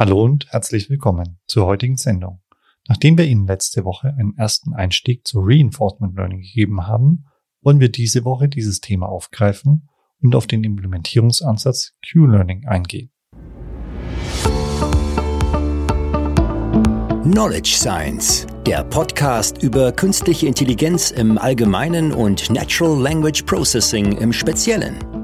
Hallo und herzlich willkommen zur heutigen Sendung. Nachdem wir Ihnen letzte Woche einen ersten Einstieg zu Reinforcement Learning gegeben haben, wollen wir diese Woche dieses Thema aufgreifen und auf den Implementierungsansatz Q-Learning eingehen. Knowledge Science, der Podcast über künstliche Intelligenz im Allgemeinen und Natural Language Processing im Speziellen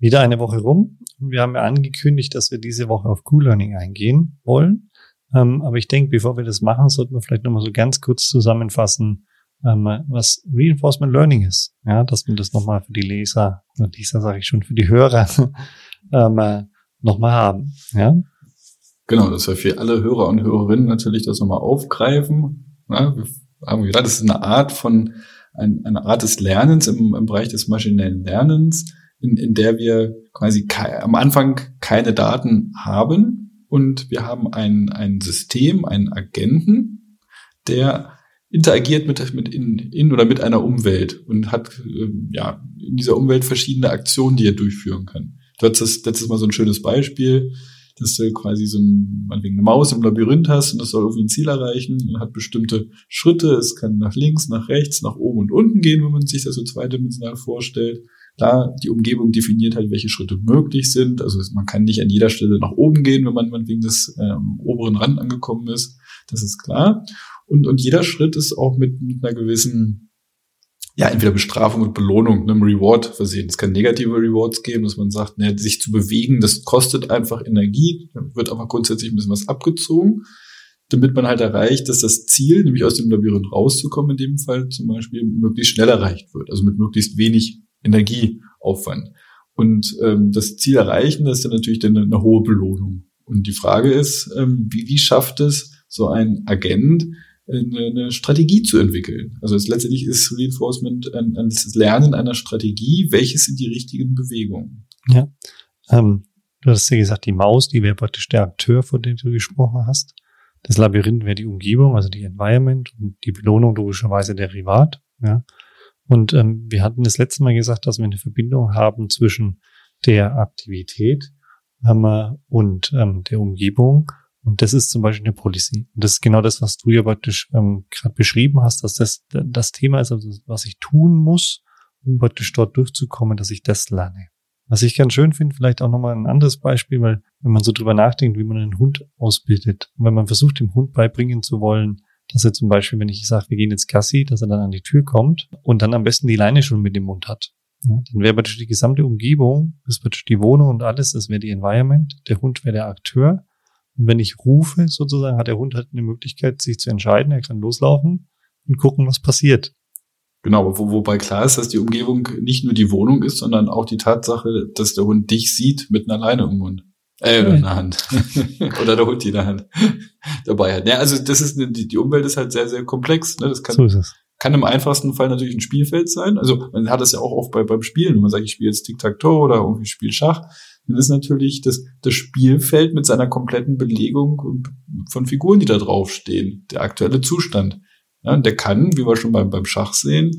Wieder eine Woche rum. Wir haben ja angekündigt, dass wir diese Woche auf Q-Learning eingehen wollen. Ähm, aber ich denke, bevor wir das machen, sollten wir vielleicht nochmal so ganz kurz zusammenfassen, ähm, was Reinforcement Learning ist. Ja, dass wir das nochmal für die Leser, oder Leser sage ich schon, für die Hörer ähm, äh, nochmal haben. Ja? Genau, dass wir für alle Hörer und Hörerinnen natürlich das nochmal aufgreifen. Ja, wir haben gedacht, das ist eine Art von, ein, eine Art des Lernens im, im Bereich des maschinellen Lernens, in, in der wir quasi am Anfang keine Daten haben und wir haben ein, ein System, einen Agenten, der interagiert mit, mit in, in oder mit einer Umwelt und hat ähm, ja in dieser Umwelt verschiedene Aktionen, die er durchführen kann. Du hattest letztes Mal so ein schönes Beispiel, dass du quasi so ein, meinetwegen eine Maus im Labyrinth hast und das soll irgendwie ein Ziel erreichen und hat bestimmte Schritte. Es kann nach links, nach rechts, nach oben und unten gehen, wenn man sich das so zweidimensional vorstellt. Da die Umgebung definiert halt, welche Schritte möglich sind. Also man kann nicht an jeder Stelle nach oben gehen, wenn man, wegen des ähm, oberen Rand angekommen ist. Das ist klar. Und, und jeder Schritt ist auch mit, mit einer gewissen, ja, entweder Bestrafung und Belohnung, einem Reward versehen. Es kann negative Rewards geben, dass man sagt, ne, sich zu bewegen, das kostet einfach Energie, wird aber grundsätzlich ein bisschen was abgezogen damit man halt erreicht, dass das Ziel, nämlich aus dem Labyrinth rauszukommen, in dem Fall zum Beispiel, möglichst schnell erreicht wird. Also mit möglichst wenig Energieaufwand. Und ähm, das Ziel erreichen, das ist dann natürlich dann eine, hohe Belohnung. Und die Frage ist, ähm, wie, wie schafft es so ein Agent, eine, Strategie zu entwickeln? Also es, letztendlich ist Reinforcement ein, ein Lernen einer Strategie. Welches sind die richtigen Bewegungen? Ja, ähm, du hast ja gesagt, die Maus, die wäre praktisch der Akteur, von dem du gesprochen hast. Das Labyrinth wäre die Umgebung, also die Environment und die Belohnung logischerweise der Rivat. Ja. Und ähm, wir hatten das letzte Mal gesagt, dass wir eine Verbindung haben zwischen der Aktivität ähm, und ähm, der Umgebung. Und das ist zum Beispiel eine Policy. Und das ist genau das, was du ja praktisch ähm, gerade beschrieben hast, dass das das Thema ist, also was ich tun muss, um praktisch dort durchzukommen, dass ich das lerne. Was ich ganz schön finde, vielleicht auch nochmal ein anderes Beispiel, weil wenn man so drüber nachdenkt, wie man einen Hund ausbildet, und wenn man versucht, dem Hund beibringen zu wollen, dass er zum Beispiel, wenn ich sage, wir gehen jetzt Gassi, dass er dann an die Tür kommt und dann am besten die Leine schon mit dem Mund hat. Ja, dann wäre natürlich die gesamte Umgebung, das wird die Wohnung und alles, das wäre die Environment, der Hund wäre der Akteur. Und wenn ich rufe, sozusagen, hat der Hund halt eine Möglichkeit, sich zu entscheiden, er kann loslaufen und gucken, was passiert. Genau, wo, wobei klar ist, dass die Umgebung nicht nur die Wohnung ist, sondern auch die Tatsache, dass der Hund dich sieht mit einer Leine im Mund. Äh, in der Hand. Oder der Hund die in der Hand dabei hat. Ja, also das ist eine, die, die Umwelt ist halt sehr, sehr komplex. Ne? Das kann, so ist es. kann im einfachsten Fall natürlich ein Spielfeld sein. Also man hat das ja auch oft bei, beim Spielen, wenn man sagt, ich spiele jetzt Tic-Tac-Toe oder irgendwie spiele Schach, dann ist natürlich das, das Spielfeld mit seiner kompletten Belegung von Figuren, die da draufstehen, der aktuelle Zustand. Ja, der kann, wie wir schon beim, beim Schach sehen,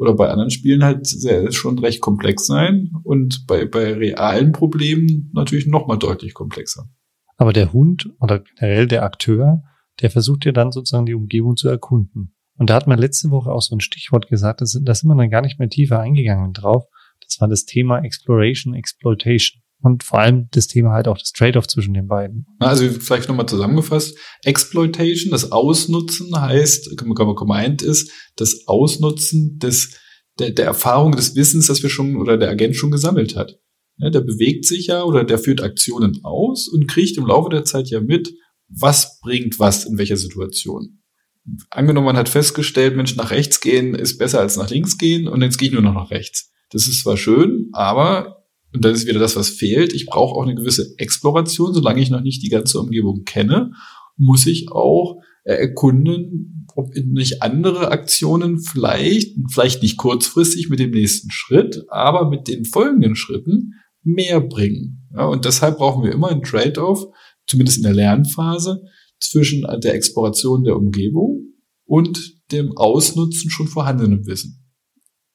oder bei anderen Spielen halt sehr, schon recht komplex sein und bei, bei realen Problemen natürlich nochmal deutlich komplexer. Aber der Hund oder generell der Akteur, der versucht ja dann sozusagen die Umgebung zu erkunden. Und da hat man letzte Woche auch so ein Stichwort gesagt, da sind wir dann gar nicht mehr tiefer eingegangen drauf. Das war das Thema Exploration, Exploitation und vor allem das Thema halt auch das Trade-off zwischen den beiden. Also vielleicht nochmal zusammengefasst. Exploitation, das Ausnutzen heißt, gemeint ist, das Ausnutzen des, der, der Erfahrung, des Wissens, das wir schon oder der Agent schon gesammelt hat. Ja, der bewegt sich ja oder der führt Aktionen aus und kriegt im Laufe der Zeit ja mit, was bringt was in welcher Situation. Angenommen, man hat festgestellt, Mensch, nach rechts gehen ist besser als nach links gehen und jetzt gehe ich nur noch nach rechts. Das ist zwar schön, aber und das ist wieder das, was fehlt. Ich brauche auch eine gewisse Exploration, solange ich noch nicht die ganze Umgebung kenne. muss ich auch erkunden, ob nicht andere Aktionen vielleicht, vielleicht nicht kurzfristig mit dem nächsten Schritt, aber mit den folgenden Schritten mehr bringen. Ja, und deshalb brauchen wir immer einen Trade-off, zumindest in der Lernphase, zwischen der Exploration der Umgebung und dem Ausnutzen schon vorhandenen Wissen.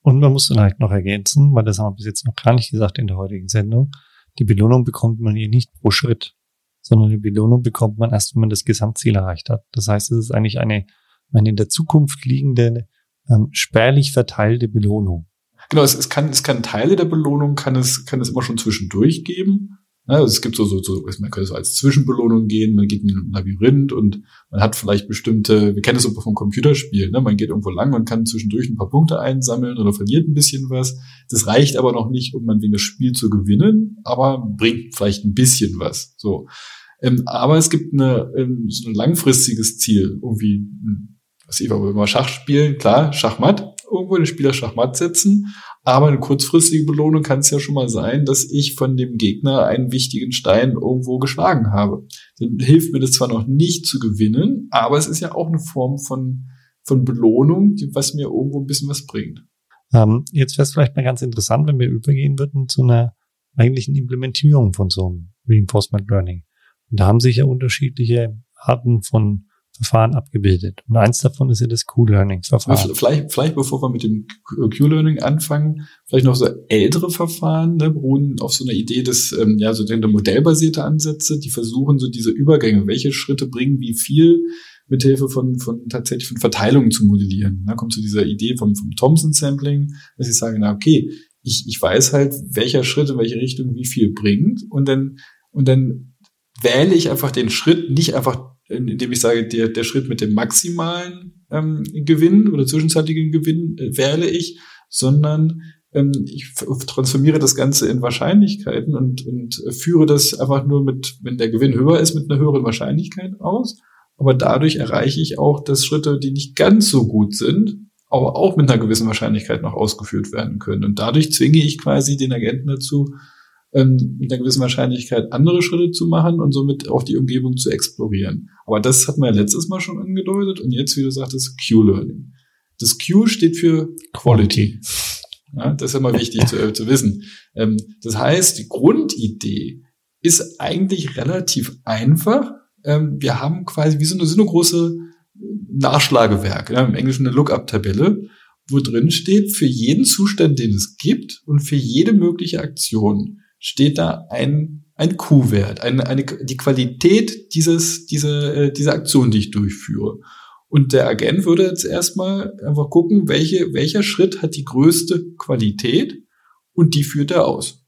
Und man muss vielleicht noch ergänzen, weil das haben wir bis jetzt noch gar nicht gesagt in der heutigen Sendung, die Belohnung bekommt man hier nicht pro Schritt, sondern die Belohnung bekommt man erst, wenn man das Gesamtziel erreicht hat. Das heißt, es ist eigentlich eine, eine in der Zukunft liegende, ähm, spärlich verteilte Belohnung. Genau, es, es, kann, es kann Teile der Belohnung, kann es, kann es immer schon zwischendurch geben. Also es gibt so, so, so, man könnte so als Zwischenbelohnung gehen, man geht in ein Labyrinth und man hat vielleicht bestimmte, wir kennen das so vom Computerspiel, ne? man geht irgendwo lang, man kann zwischendurch ein paar Punkte einsammeln oder verliert ein bisschen was. Das reicht aber noch nicht, um man wegen das Spiel zu gewinnen, aber bringt vielleicht ein bisschen was. So. Ähm, aber es gibt eine, ähm, so ein langfristiges Ziel, irgendwie, hm, was ich, wenn wir Schach spielen, klar, Schachmatt, irgendwo den Spieler Schachmatt setzen, aber eine kurzfristige Belohnung kann es ja schon mal sein, dass ich von dem Gegner einen wichtigen Stein irgendwo geschlagen habe. Dann hilft mir das zwar noch nicht zu gewinnen, aber es ist ja auch eine Form von, von Belohnung, die, was mir irgendwo ein bisschen was bringt. Ähm, jetzt wäre es vielleicht mal ganz interessant, wenn wir übergehen würden zu einer eigentlichen Implementierung von so einem Reinforcement Learning. Und da haben sich ja unterschiedliche Arten von Verfahren abgebildet. Und eins davon ist ja das Q-Learning-Verfahren. Vielleicht, vielleicht bevor wir mit dem Q-Learning anfangen, vielleicht noch so ältere Verfahren, ne, beruhen auf so einer Idee des, ähm, ja, so der modellbasierte Ansätze, die versuchen so diese Übergänge, welche Schritte bringen wie viel, mithilfe von, von tatsächlich von Verteilungen zu modellieren. Da kommt zu dieser Idee vom, vom Thomson-Sampling, dass ich sage, na okay, ich, ich weiß halt, welcher Schritt in welche Richtung wie viel bringt und dann, und dann wähle ich einfach den Schritt nicht einfach indem ich sage, der, der Schritt mit dem maximalen ähm, Gewinn oder zwischenzeitigen Gewinn äh, wähle ich, sondern ähm, ich transformiere das Ganze in Wahrscheinlichkeiten und, und führe das einfach nur mit, wenn der Gewinn höher ist, mit einer höheren Wahrscheinlichkeit aus. Aber dadurch erreiche ich auch, dass Schritte, die nicht ganz so gut sind, aber auch mit einer gewissen Wahrscheinlichkeit noch ausgeführt werden können. Und dadurch zwinge ich quasi den Agenten dazu, ähm, mit einer gewissen Wahrscheinlichkeit andere Schritte zu machen und somit auch die Umgebung zu explorieren. Aber das hatten wir ja letztes Mal schon angedeutet und jetzt, wie du sagtest, Q-Learning. Das Q steht für Quality. Ja, das ist immer wichtig zu, äh, zu wissen. Ähm, das heißt, die Grundidee ist eigentlich relativ einfach. Ähm, wir haben quasi wie so eine, so eine große Nachschlagewerk, ja, im Englischen eine Lookup-Tabelle, wo drin steht, für jeden Zustand, den es gibt und für jede mögliche Aktion steht da ein, ein Q-Wert, eine, eine, die Qualität dieses, diese, äh, dieser Aktion, die ich durchführe. Und der Agent würde jetzt erstmal einfach gucken, welche, welcher Schritt hat die größte Qualität und die führt er aus.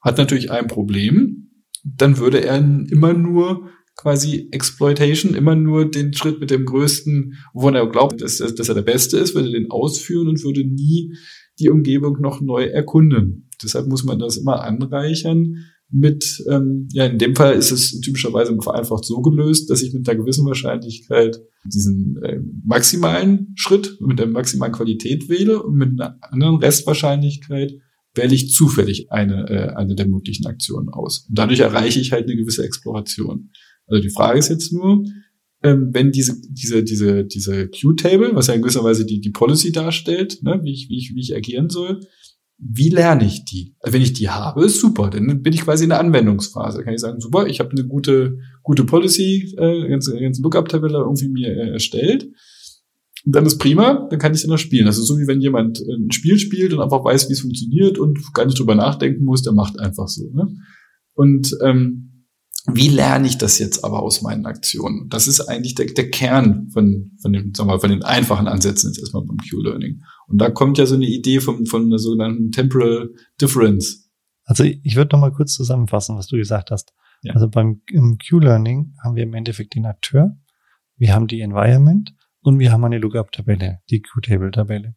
Hat natürlich ein Problem, dann würde er immer nur quasi Exploitation, immer nur den Schritt mit dem größten, wovon er glaubt, dass, dass er der Beste ist, würde den ausführen und würde nie die Umgebung noch neu erkunden. Deshalb muss man das immer anreichern mit, ähm, ja, in dem Fall ist es typischerweise vereinfacht so gelöst, dass ich mit einer gewissen Wahrscheinlichkeit diesen äh, maximalen Schritt mit der maximalen Qualität wähle und mit einer anderen Restwahrscheinlichkeit wähle ich zufällig eine, äh, eine der möglichen Aktionen aus. Und dadurch erreiche ich halt eine gewisse Exploration. Also die Frage ist jetzt nur, ähm, wenn diese, diese, diese, diese Q-Table, was ja in gewisser Weise die, die Policy darstellt, ne, wie, ich, wie, ich, wie ich agieren soll, wie lerne ich die? Also wenn ich die habe, ist super, dann bin ich quasi in der Anwendungsphase. Da kann ich sagen, super, ich habe eine gute, gute Policy, äh, ganze, ganze Lookup-Tabelle irgendwie mir äh, erstellt. Und dann ist prima, dann kann ich dann noch spielen. Das ist so wie wenn jemand ein Spiel spielt und einfach weiß, wie es funktioniert und gar nicht drüber nachdenken muss, der macht einfach so. Ne? Und ähm, wie lerne ich das jetzt aber aus meinen Aktionen? Das ist eigentlich der, der Kern von, von, dem, sagen wir mal, von den einfachen Ansätzen jetzt erstmal beim Q-Learning. Und da kommt ja so eine Idee von, von einer sogenannten Temporal Difference. Also ich würde noch mal kurz zusammenfassen, was du gesagt hast. Ja. Also beim Q-Learning haben wir im Endeffekt den Akteur, wir haben die Environment und wir haben eine Lookup-Tabelle, die Q-Table-Tabelle.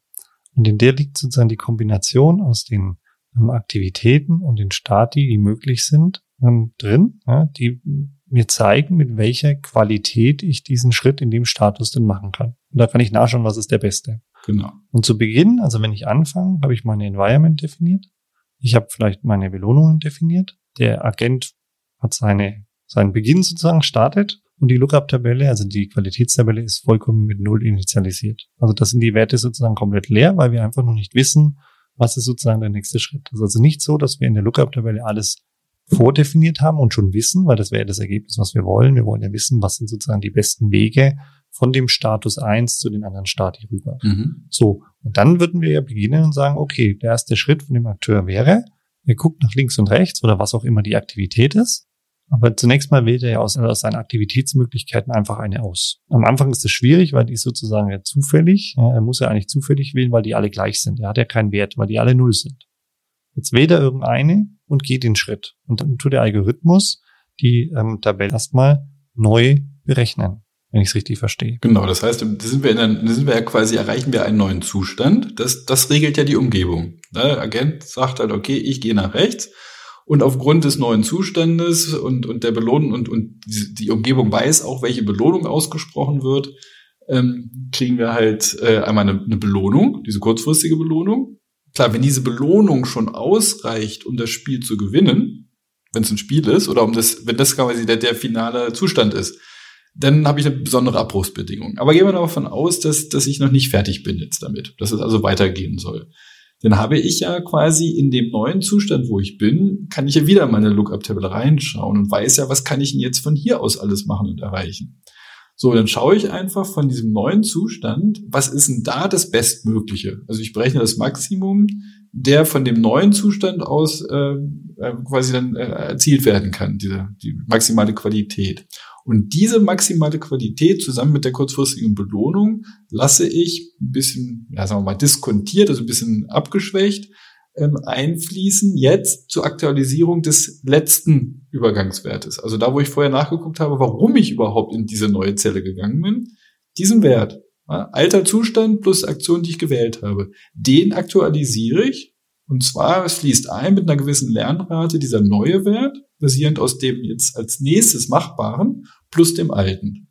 Und in der liegt sozusagen die Kombination aus den ähm, Aktivitäten und den Stati, die möglich sind, ähm, drin, die mir zeigen, mit welcher Qualität ich diesen Schritt in dem Status denn machen kann. Und da kann ich nachschauen, was ist der beste. Genau. Und zu Beginn, also wenn ich anfange, habe ich meine Environment definiert. Ich habe vielleicht meine Belohnungen definiert. Der Agent hat seine, seinen Beginn sozusagen startet Und die Lookup-Tabelle, also die Qualitätstabelle, ist vollkommen mit Null initialisiert. Also das sind die Werte sozusagen komplett leer, weil wir einfach noch nicht wissen, was ist sozusagen der nächste Schritt. Das ist also nicht so, dass wir in der Lookup-Tabelle alles vordefiniert haben und schon wissen, weil das wäre das Ergebnis, was wir wollen. Wir wollen ja wissen, was sind sozusagen die besten Wege von dem Status 1 zu den anderen Stati rüber. Mhm. So. Und dann würden wir ja beginnen und sagen, okay, der erste Schritt von dem Akteur wäre, er guckt nach links und rechts oder was auch immer die Aktivität ist aber zunächst mal wählt er ja aus, aus seinen Aktivitätsmöglichkeiten einfach eine aus. Am Anfang ist es schwierig, weil die ist sozusagen ja zufällig. Er muss ja eigentlich zufällig wählen, weil die alle gleich sind. Er hat ja keinen Wert, weil die alle null sind. Jetzt wählt er irgendeine und geht den Schritt. Und dann tut der Algorithmus die ähm, Tabelle erstmal neu berechnen, wenn ich es richtig verstehe. Genau, das heißt, da sind wir, in einer, sind wir ja quasi, erreichen wir einen neuen Zustand. Das, das regelt ja die Umgebung. Der Agent sagt halt, okay, ich gehe nach rechts und aufgrund des neuen Zustandes und, und der Belohnung und, und die, die Umgebung weiß auch, welche Belohnung ausgesprochen wird, ähm, kriegen wir halt äh, einmal eine, eine Belohnung, diese kurzfristige Belohnung. Klar, wenn diese Belohnung schon ausreicht, um das Spiel zu gewinnen, wenn es ein Spiel ist, oder um das, wenn das quasi der, der finale Zustand ist, dann habe ich eine besondere Abbruchsbedingung. Aber gehen wir davon aus, dass, dass ich noch nicht fertig bin jetzt damit, dass es also weitergehen soll dann habe ich ja quasi in dem neuen Zustand, wo ich bin, kann ich ja wieder meine Lookup-Tabelle reinschauen und weiß ja, was kann ich denn jetzt von hier aus alles machen und erreichen. So, dann schaue ich einfach von diesem neuen Zustand, was ist denn da das Bestmögliche? Also ich berechne das Maximum, der von dem neuen Zustand aus äh, äh quasi dann äh, erzielt werden kann, diese die maximale Qualität. Und diese maximale Qualität zusammen mit der kurzfristigen Belohnung lasse ich ein bisschen, ja, sagen wir mal, diskontiert, also ein bisschen abgeschwächt, ähm, einfließen jetzt zur Aktualisierung des letzten Übergangswertes. Also da, wo ich vorher nachgeguckt habe, warum ich überhaupt in diese neue Zelle gegangen bin, diesen Wert, ja, alter Zustand plus Aktion, die ich gewählt habe, den aktualisiere ich. Und zwar, es fließt ein mit einer gewissen Lernrate dieser neue Wert, basierend aus dem jetzt als nächstes Machbaren plus dem alten.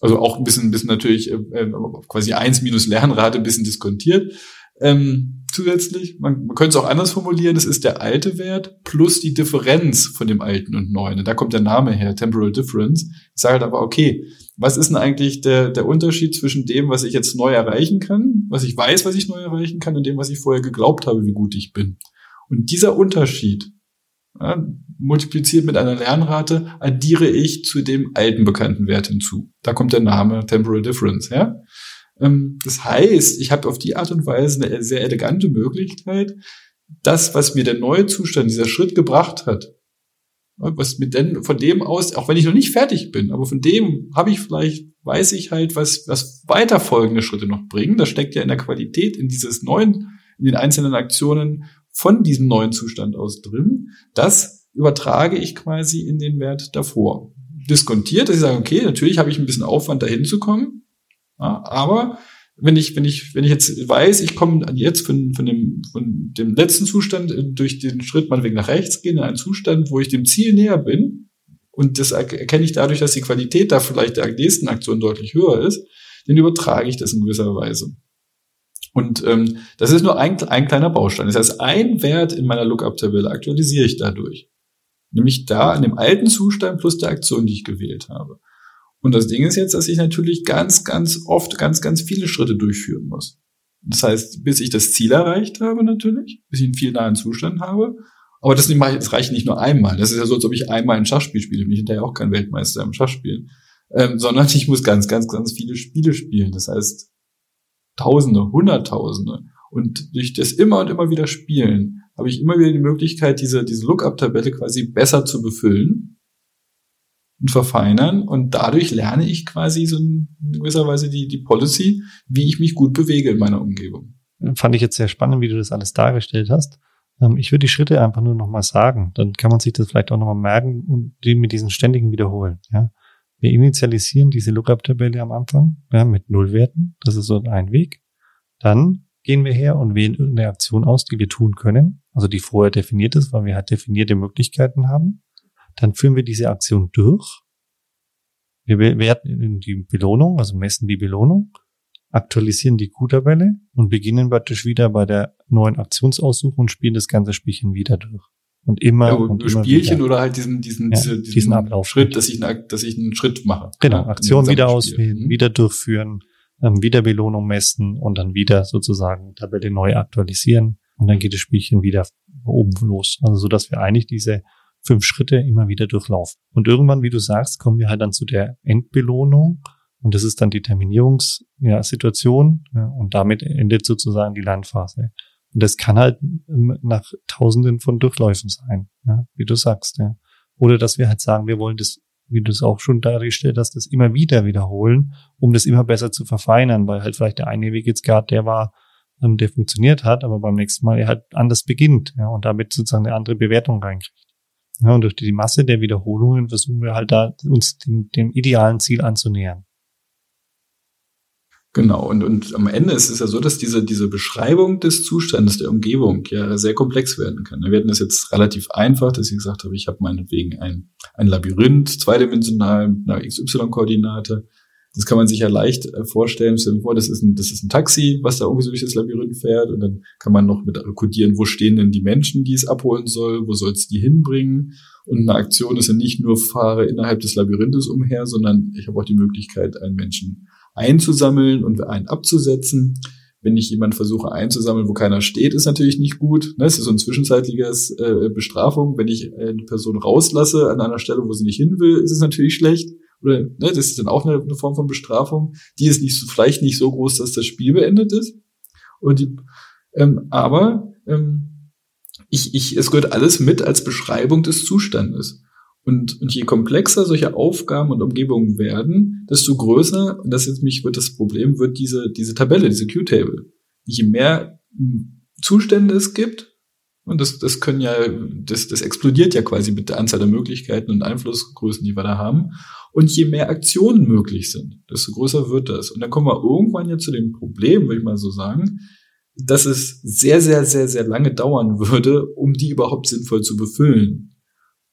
Also auch ein bisschen, ein bisschen natürlich äh, äh quasi eins minus Lernrate ein bisschen diskontiert. Ähm, zusätzlich, man, man könnte es auch anders formulieren, das ist der alte Wert plus die Differenz von dem alten und neuen. Und da kommt der Name her, Temporal Difference. Ich sage halt aber, okay, was ist denn eigentlich der, der Unterschied zwischen dem, was ich jetzt neu erreichen kann, was ich weiß, was ich neu erreichen kann, und dem, was ich vorher geglaubt habe, wie gut ich bin? Und dieser Unterschied, ja, multipliziert mit einer Lernrate, addiere ich zu dem alten bekannten Wert hinzu. Da kommt der Name Temporal Difference her. Ähm, das heißt, ich habe auf die Art und Weise eine sehr elegante Möglichkeit, das, was mir der neue Zustand, dieser Schritt gebracht hat, was mir denn von dem aus, auch wenn ich noch nicht fertig bin, aber von dem habe ich vielleicht, weiß ich halt, was, was weiter folgende Schritte noch bringen. Das steckt ja in der Qualität, in dieses neuen, in den einzelnen Aktionen von diesem neuen Zustand aus drin. Das übertrage ich quasi in den Wert davor. Diskontiert, dass ich sage, okay, natürlich habe ich ein bisschen Aufwand, dahin zu kommen, ja, aber wenn ich, wenn ich, wenn ich jetzt weiß, ich komme jetzt von, von, dem, von dem letzten Zustand durch den Schritt meinetwegen nach rechts gehen in einen Zustand, wo ich dem Ziel näher bin, und das erkenne ich dadurch, dass die Qualität da vielleicht der nächsten Aktion deutlich höher ist, dann übertrage ich das in gewisser Weise. Und ähm, das ist nur ein, ein kleiner Baustein. Das heißt, ein Wert in meiner Lookup-Tabelle aktualisiere ich dadurch. Nämlich da in dem alten Zustand plus der Aktion, die ich gewählt habe. Und das Ding ist jetzt, dass ich natürlich ganz, ganz oft ganz, ganz viele Schritte durchführen muss. Das heißt, bis ich das Ziel erreicht habe natürlich, bis ich einen viel nahen Zustand habe. Aber das, nicht, das reicht nicht nur einmal. Das ist ja so, als ob ich einmal ein Schachspiel spiele. Bin ich hinterher auch kein Weltmeister im Schachspielen. Ähm, sondern ich muss ganz, ganz, ganz viele Spiele spielen. Das heißt, Tausende, Hunderttausende. Und durch das immer und immer wieder spielen habe ich immer wieder die Möglichkeit, diese, diese Lookup-Tabelle quasi besser zu befüllen und verfeinern. Und dadurch lerne ich quasi so in gewisser Weise die, die Policy, wie ich mich gut bewege in meiner Umgebung. Fand ich jetzt sehr spannend, wie du das alles dargestellt hast. Ähm, ich würde die Schritte einfach nur nochmal sagen. Dann kann man sich das vielleicht auch nochmal merken und die mit diesen ständigen Wiederholen. Ja. Wir initialisieren diese Lookup-Tabelle am Anfang ja, mit Nullwerten. Das ist so ein Weg. Dann gehen wir her und wählen irgendeine Aktion aus, die wir tun können, also die vorher definiert ist, weil wir halt definierte Möglichkeiten haben. Dann führen wir diese Aktion durch. Wir werten die Belohnung, also messen die Belohnung, aktualisieren die Q-Tabelle und beginnen praktisch wieder bei der neuen Aktionsaussuchung und spielen das ganze Spielchen wieder durch. Und immer Ja, und immer Spielchen wieder. oder halt diesen, diesen, Ja, diese, diesen Ablauf. Schritt, dass ich, eine, dass ich einen Schritt mache. Genau, Aktion wieder auswählen, Mhm. wieder durchführen, ähm, wieder Belohnung messen und dann wieder sozusagen Tabelle neu aktualisieren und dann geht das Spielchen wieder oben los. Also so, dass wir eigentlich diese fünf Schritte immer wieder durchlaufen. Und irgendwann, wie du sagst, kommen wir halt dann zu der Endbelohnung und das ist dann die Terminierungssituation ja, ja, und damit endet sozusagen die Lernphase. Und das kann halt nach Tausenden von Durchläufen sein, ja, wie du sagst. Ja. Oder dass wir halt sagen, wir wollen das, wie du es auch schon dargestellt hast, das immer wieder wiederholen, um das immer besser zu verfeinern, weil halt vielleicht der eine Weg jetzt gerade der war, ähm, der funktioniert hat, aber beim nächsten Mal er halt anders beginnt ja, und damit sozusagen eine andere Bewertung reinkriegt. Ja, und durch die Masse der Wiederholungen versuchen wir halt da uns dem, dem idealen Ziel anzunähern. Genau, und, und am Ende ist es ja so, dass diese, diese Beschreibung des Zustandes der Umgebung ja sehr komplex werden kann. Wir hatten das jetzt relativ einfach, dass ich gesagt habe, ich habe meinetwegen ein, ein Labyrinth, zweidimensional mit einer XY-Koordinate. Das kann man sich ja leicht äh, vorstellen. Das ist, ein, das ist ein Taxi, was da irgendwie so durch das Labyrinth fährt. Und dann kann man noch mit kodieren, wo stehen denn die Menschen, die es abholen soll, wo soll es die hinbringen. Und eine Aktion ist ja nicht nur fahre innerhalb des Labyrinthes umher, sondern ich habe auch die Möglichkeit, einen Menschen einzusammeln und einen abzusetzen. Wenn ich jemanden versuche einzusammeln, wo keiner steht, ist natürlich nicht gut. Ne, Es ist so ein zwischenzeitliches äh, Bestrafung. Wenn ich eine Person rauslasse an einer Stelle, wo sie nicht hin will, ist es natürlich schlecht. Oder ne, das ist dann auch eine, eine Form von Bestrafung. Die ist nicht so, vielleicht nicht so groß, dass das Spiel beendet ist. Und die, ähm, aber ähm, ich, ich, es gehört alles mit als Beschreibung des Zustandes. Und, und je komplexer solche Aufgaben und Umgebungen werden, desto größer, und das jetzt mich wird das Problem, wird diese, diese Tabelle, diese Q-Table. Je mehr hm, Zustände es gibt, und das, das können ja, das, das explodiert ja quasi mit der Anzahl der Möglichkeiten und Einflussgrößen, die wir da haben. Und je mehr Aktionen möglich sind, desto größer wird das. Und dann kommen wir irgendwann ja zu dem Problem, würde ich mal so sagen, dass es sehr, sehr, sehr, sehr lange dauern würde, um die überhaupt sinnvoll zu befüllen.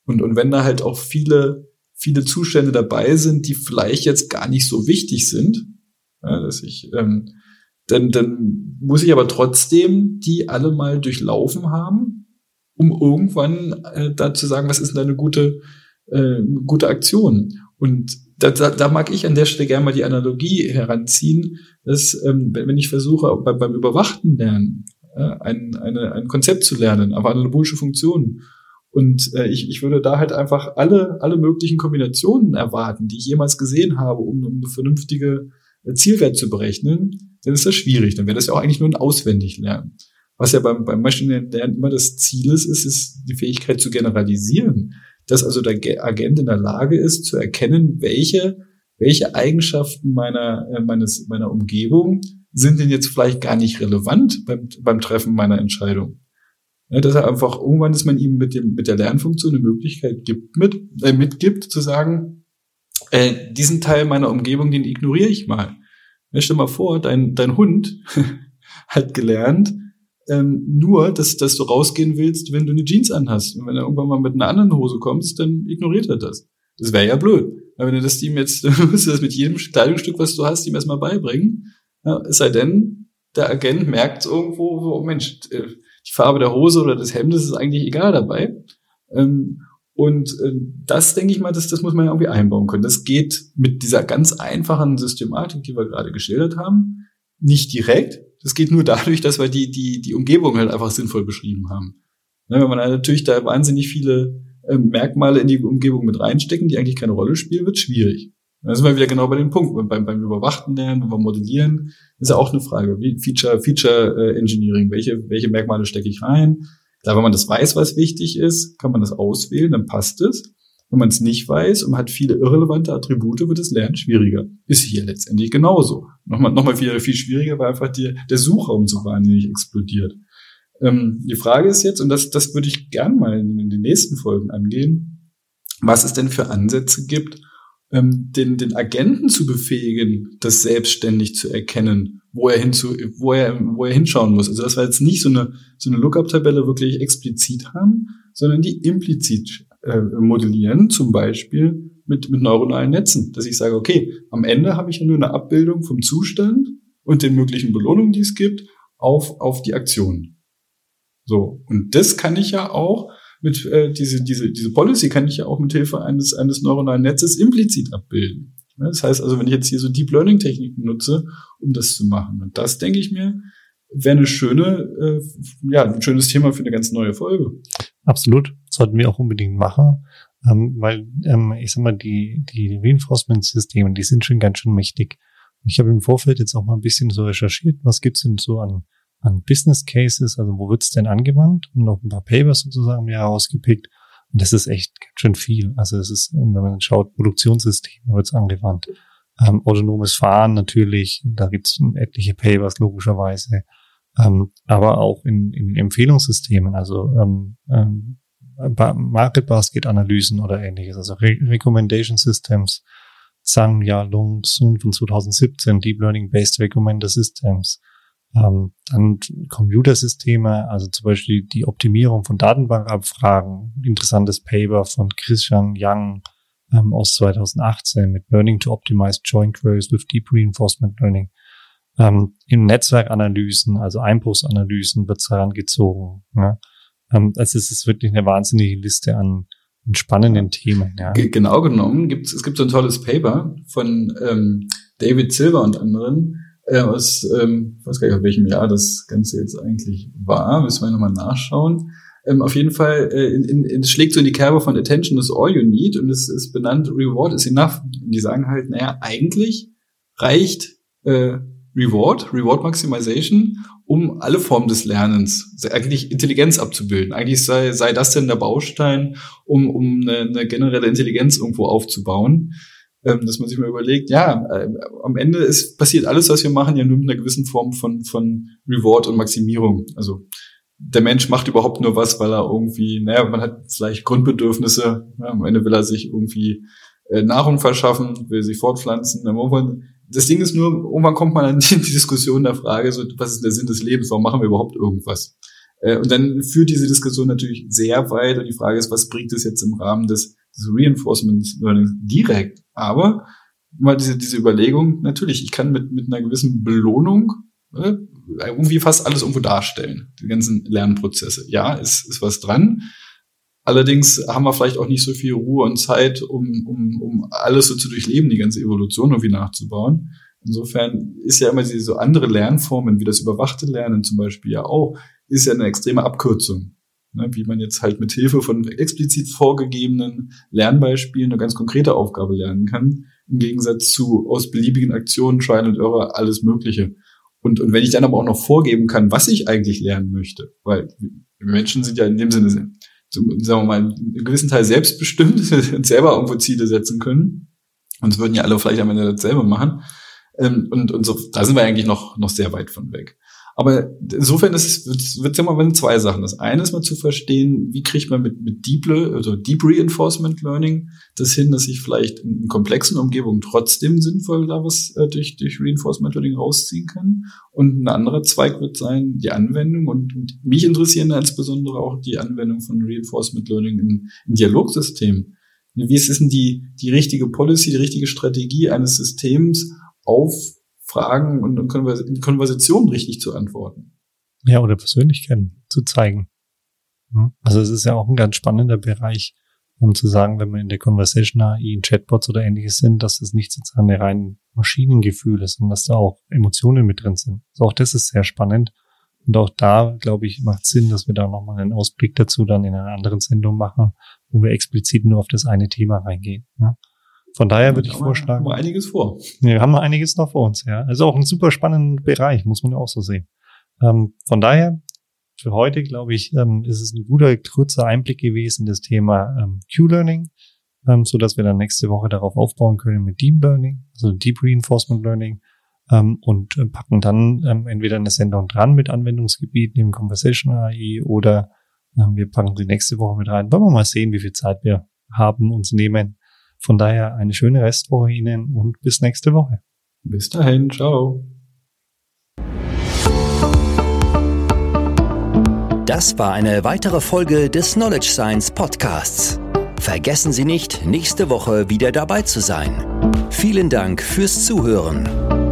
Und, und wenn da halt auch viele, viele Zustände dabei sind, die vielleicht jetzt gar nicht so wichtig sind, ja, dass ich, ähm, dann, dann muss ich aber trotzdem die alle mal durchlaufen haben, um irgendwann äh, da zu sagen, was ist denn eine gute, äh, gute Aktion? Und da, da, da mag ich an der Stelle gerne mal die Analogie heranziehen, dass ähm, wenn ich versuche, bei, beim überwachten Lernen äh, ein, eine, ein Konzept zu lernen, aber analogische Funktionen, und äh, ich, ich würde da halt einfach alle, alle möglichen Kombinationen erwarten, die ich jemals gesehen habe, um, um eine vernünftige äh, Zielwert zu berechnen, dann ist das schwierig. Dann wäre das ja auch eigentlich nur ein Auswendiglernen. Was ja beim, beim maschinellen Lernen immer das Ziel ist, ist, ist die Fähigkeit zu generalisieren. Dass also der Agent in der Lage ist, zu erkennen, welche, welche Eigenschaften meiner, äh, meines, meiner Umgebung sind denn jetzt vielleicht gar nicht relevant beim, beim Treffen meiner Entscheidung. Ja, dass er einfach irgendwann, dass man ihm mit dem mit der Lernfunktion eine Möglichkeit gibt, mit äh, mitgibt zu sagen, äh, diesen Teil meiner Umgebung, den ignoriere ich mal. Ja, stell mal vor, dein dein Hund hat gelernt, ähm, nur, dass dass du rausgehen willst, wenn du eine Jeans anhast. Und wenn er irgendwann mal mit einer anderen Hose kommst, dann ignoriert er das. Das wäre ja blöd. Aber wenn du das ihm jetzt, musst du das mit jedem Kleidungsstück, was du hast, ihm erstmal beibringen. Ja, es sei denn, der Agent merkt irgendwo, oh Mensch, äh, die Farbe der Hose oder des Hemdes ist eigentlich egal dabei. Ähm, und äh, das denke ich mal, das, das muss man ja irgendwie einbauen können. Das geht mit dieser ganz einfachen Systematik, die wir gerade geschildert haben, nicht direkt. Das geht nur dadurch, dass wir die, die, die Umgebung halt einfach sinnvoll beschrieben haben. Ja, wenn man natürlich da wahnsinnig viele äh, Merkmale in die Umgebung mit reinstecken, die eigentlich keine Rolle spielen, wird schwierig. Da sind wir wieder genau bei dem Punkt. Beim, beim überwachten Lernen, wir modellieren, ist ja auch eine Frage. Wie Feature, Feature äh, Engineering. Welche, welche Merkmale stecke ich rein? Da, wenn man das weiß, was wichtig ist, kann man das auswählen, dann passt es. Wenn man es nicht weiß und hat viele irrelevante Attribute, wird das Lernen schwieriger. Ist hier letztendlich genauso. Nochmal, nochmal viel, viel schwieriger, weil einfach die, der Suchraum so wahnsinnig explodiert. Ähm, die Frage ist jetzt, und das, das würde ich gern mal in, in den nächsten Folgen angehen, was es denn für Ansätze gibt, ähm, den, den Agenten zu befähigen, das selbstständig zu erkennen, wo er, hinzu, wo, er, wo er hinschauen muss. Also dass wir jetzt nicht so eine, so eine Lookup-Tabelle wirklich explizit haben, sondern die implizit äh, modellieren, zum Beispiel mit, mit neuronalen Netzen. Dass ich sage, okay, am Ende habe ich ja nur eine Abbildung vom Zustand und den möglichen Belohnungen, die es gibt, auf, auf die Aktion. So, und das kann ich ja auch mit äh, diese, diese, diese Policy kann ich ja auch mit Hilfe eines, eines neuronalen Netzes implizit abbilden. Das heißt also, wenn ich jetzt hier so Deep Learning Techniken nutze, um das zu machen. Und das denke ich mir, wäre eine schöne, äh, ja, ein schönes Thema für eine ganz neue Folge. Absolut. Sollten wir auch unbedingt machen. Ähm, weil, ähm, ich sag mal, die, die Reinforcement-Systeme, die sind schon ganz schön mächtig. Ich habe im Vorfeld jetzt auch mal ein bisschen so recherchiert, was gibt's denn so an, an Business Cases, also wo wird's denn angewandt und noch ein paar Papers sozusagen mir herausgepickt. Und das ist echt ganz schön viel. Also es ist, wenn man schaut, Produktionssysteme wird's angewandt. Ähm, autonomes Fahren natürlich, da gibt's etliche Papers logischerweise. Ähm, aber auch in, in Empfehlungssystemen, also ähm, ähm, Market Basket Analysen oder ähnliches, also Re Recommendation Systems, Zhang Yalong Sun von 2017, Deep Learning Based Recommender Systems, ähm, dann Computersysteme, also zum Beispiel die Optimierung von Datenbankabfragen, interessantes Paper von Christian Yang ähm, aus 2018 mit Learning to Optimize Joint Queries with Deep Reinforcement Learning. Ähm, in Netzwerkanalysen, also Einbruchsanalysen wird es herangezogen. Ja. Ähm, also es ist wirklich eine wahnsinnige Liste an, an spannenden Themen. Ja. Genau genommen gibt es gibt so ein tolles Paper von ähm, David Silver und anderen äh, aus, ähm, ich weiß gar nicht, aus welchem Jahr das Ganze jetzt eigentlich war, müssen wir nochmal nachschauen. Ähm, auf jeden Fall, äh, in, in, es schlägt so in die Kerbe von Attention is all you need und es ist benannt Reward is enough. Und die sagen halt, naja, eigentlich reicht äh, Reward, Reward Maximization, um alle Formen des Lernens, eigentlich Intelligenz abzubilden. Eigentlich sei, sei das denn der Baustein, um, um eine, eine generelle Intelligenz irgendwo aufzubauen. Ähm, dass man sich mal überlegt, ja, äh, am Ende ist passiert alles, was wir machen, ja nur mit einer gewissen Form von, von Reward und Maximierung. Also der Mensch macht überhaupt nur was, weil er irgendwie, naja, man hat vielleicht Grundbedürfnisse, ja, am Ende will er sich irgendwie äh, Nahrung verschaffen, will sich fortpflanzen. Das Ding ist nur, irgendwann kommt man an die Diskussion der Frage, so, was ist der Sinn des Lebens, warum machen wir überhaupt irgendwas? Äh, und dann führt diese Diskussion natürlich sehr weit und die Frage ist, was bringt es jetzt im Rahmen des, des Reinforcement Learning direkt? Aber mal diese, diese Überlegung, natürlich, ich kann mit, mit einer gewissen Belohnung äh, irgendwie fast alles irgendwo darstellen, die ganzen Lernprozesse. Ja, ist, ist was dran. Allerdings haben wir vielleicht auch nicht so viel Ruhe und Zeit, um, um, um alles so zu durchleben, die ganze Evolution irgendwie nachzubauen. Insofern ist ja immer diese so andere Lernformen, wie das überwachte Lernen zum Beispiel ja auch, ist ja eine extreme Abkürzung. Ne, wie man jetzt halt mit Hilfe von explizit vorgegebenen Lernbeispielen eine ganz konkrete Aufgabe lernen kann, im Gegensatz zu aus beliebigen Aktionen, Trial and Error, alles Mögliche. Und, und wenn ich dann aber auch noch vorgeben kann, was ich eigentlich lernen möchte, weil Menschen sind ja in dem Sinne sagen wir mal, einen gewissen Teil selbstbestimmt und selber irgendwo Ziele setzen können. Und es würden ja alle vielleicht am Ende dasselbe machen. Ähm, und, und so, da sind wir eigentlich noch, noch sehr weit von weg. Aber insofern ist es, wird, wird immer wenn zwei Sachen. Das eine ist mal zu verstehen, wie kriegt man mit, mit Deep, also Deep Reinforcement Learning das hin, dass ich vielleicht in komplexen Umgebungen trotzdem sinnvoll da was äh, durch, durch Reinforcement Learning rausziehen kann. Und ein anderer Zweig wird sein, die Anwendung. Und, mich interessieren insbesondere auch die Anwendung von Reinforcement Learning in, in Dialogsystemen. Wie ist denn die, die richtige Policy, die richtige Strategie eines Systems auf Fragen und in Konversationen richtig zu antworten. Ja, oder Persönlichkeiten zu zeigen. Also es ist ja auch ein ganz spannender Bereich, um zu sagen, wenn wir in der Conversation AI in Chatbots oder ähnliches sind, dass das nicht sozusagen eine rein Maschinengefühl ist, sondern dass da auch Emotionen mit drin sind. Also auch das ist sehr spannend. Und auch da, glaube ich, macht Sinn, dass wir da nochmal einen Ausblick dazu dann in einer anderen Sendung machen, wo wir explizit nur auf das eine Thema reingehen. Ja. Von daher würde ich vorschlagen. Haben wir einiges vor. Wir haben einiges noch vor uns, ja. Also auch ein super spannender Bereich, muss man ja auch so sehen. Ähm, von daher, für heute, glaube ich, ähm, ist es ein guter, kurzer Einblick gewesen, das Thema ähm, Q-Learning, ähm, so dass wir dann nächste Woche darauf aufbauen können mit Deep Learning, also Deep Reinforcement Learning, ähm, und äh, packen dann ähm, entweder eine Sendung dran mit Anwendungsgebieten im Conversation AI oder wir packen die nächste Woche mit rein. Wollen wir mal sehen, wie viel Zeit wir haben, uns nehmen, von daher eine schöne Restwoche Ihnen und bis nächste Woche. Bis dahin, ciao. Das war eine weitere Folge des Knowledge Science Podcasts. Vergessen Sie nicht, nächste Woche wieder dabei zu sein. Vielen Dank fürs Zuhören.